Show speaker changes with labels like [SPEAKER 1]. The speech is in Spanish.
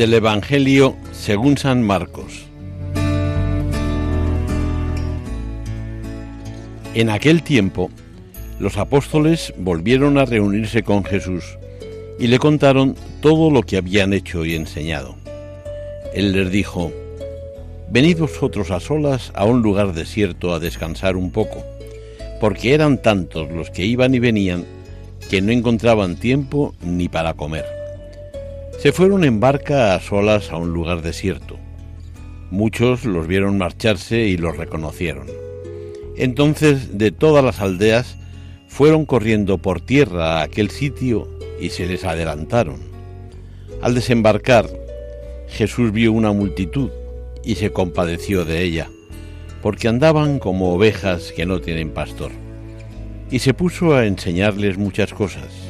[SPEAKER 1] Del Evangelio según San Marcos. En aquel tiempo, los apóstoles volvieron a reunirse con Jesús y le contaron todo lo que habían hecho y enseñado. Él les dijo, Venid vosotros a solas a un lugar desierto a descansar un poco, porque eran tantos los que iban y venían que no encontraban tiempo ni para comer. Se fueron en barca a solas a un lugar desierto. Muchos los vieron marcharse y los reconocieron. Entonces de todas las aldeas fueron corriendo por tierra a aquel sitio y se les adelantaron. Al desembarcar, Jesús vio una multitud y se compadeció de ella, porque andaban como ovejas que no tienen pastor. Y se puso a enseñarles muchas cosas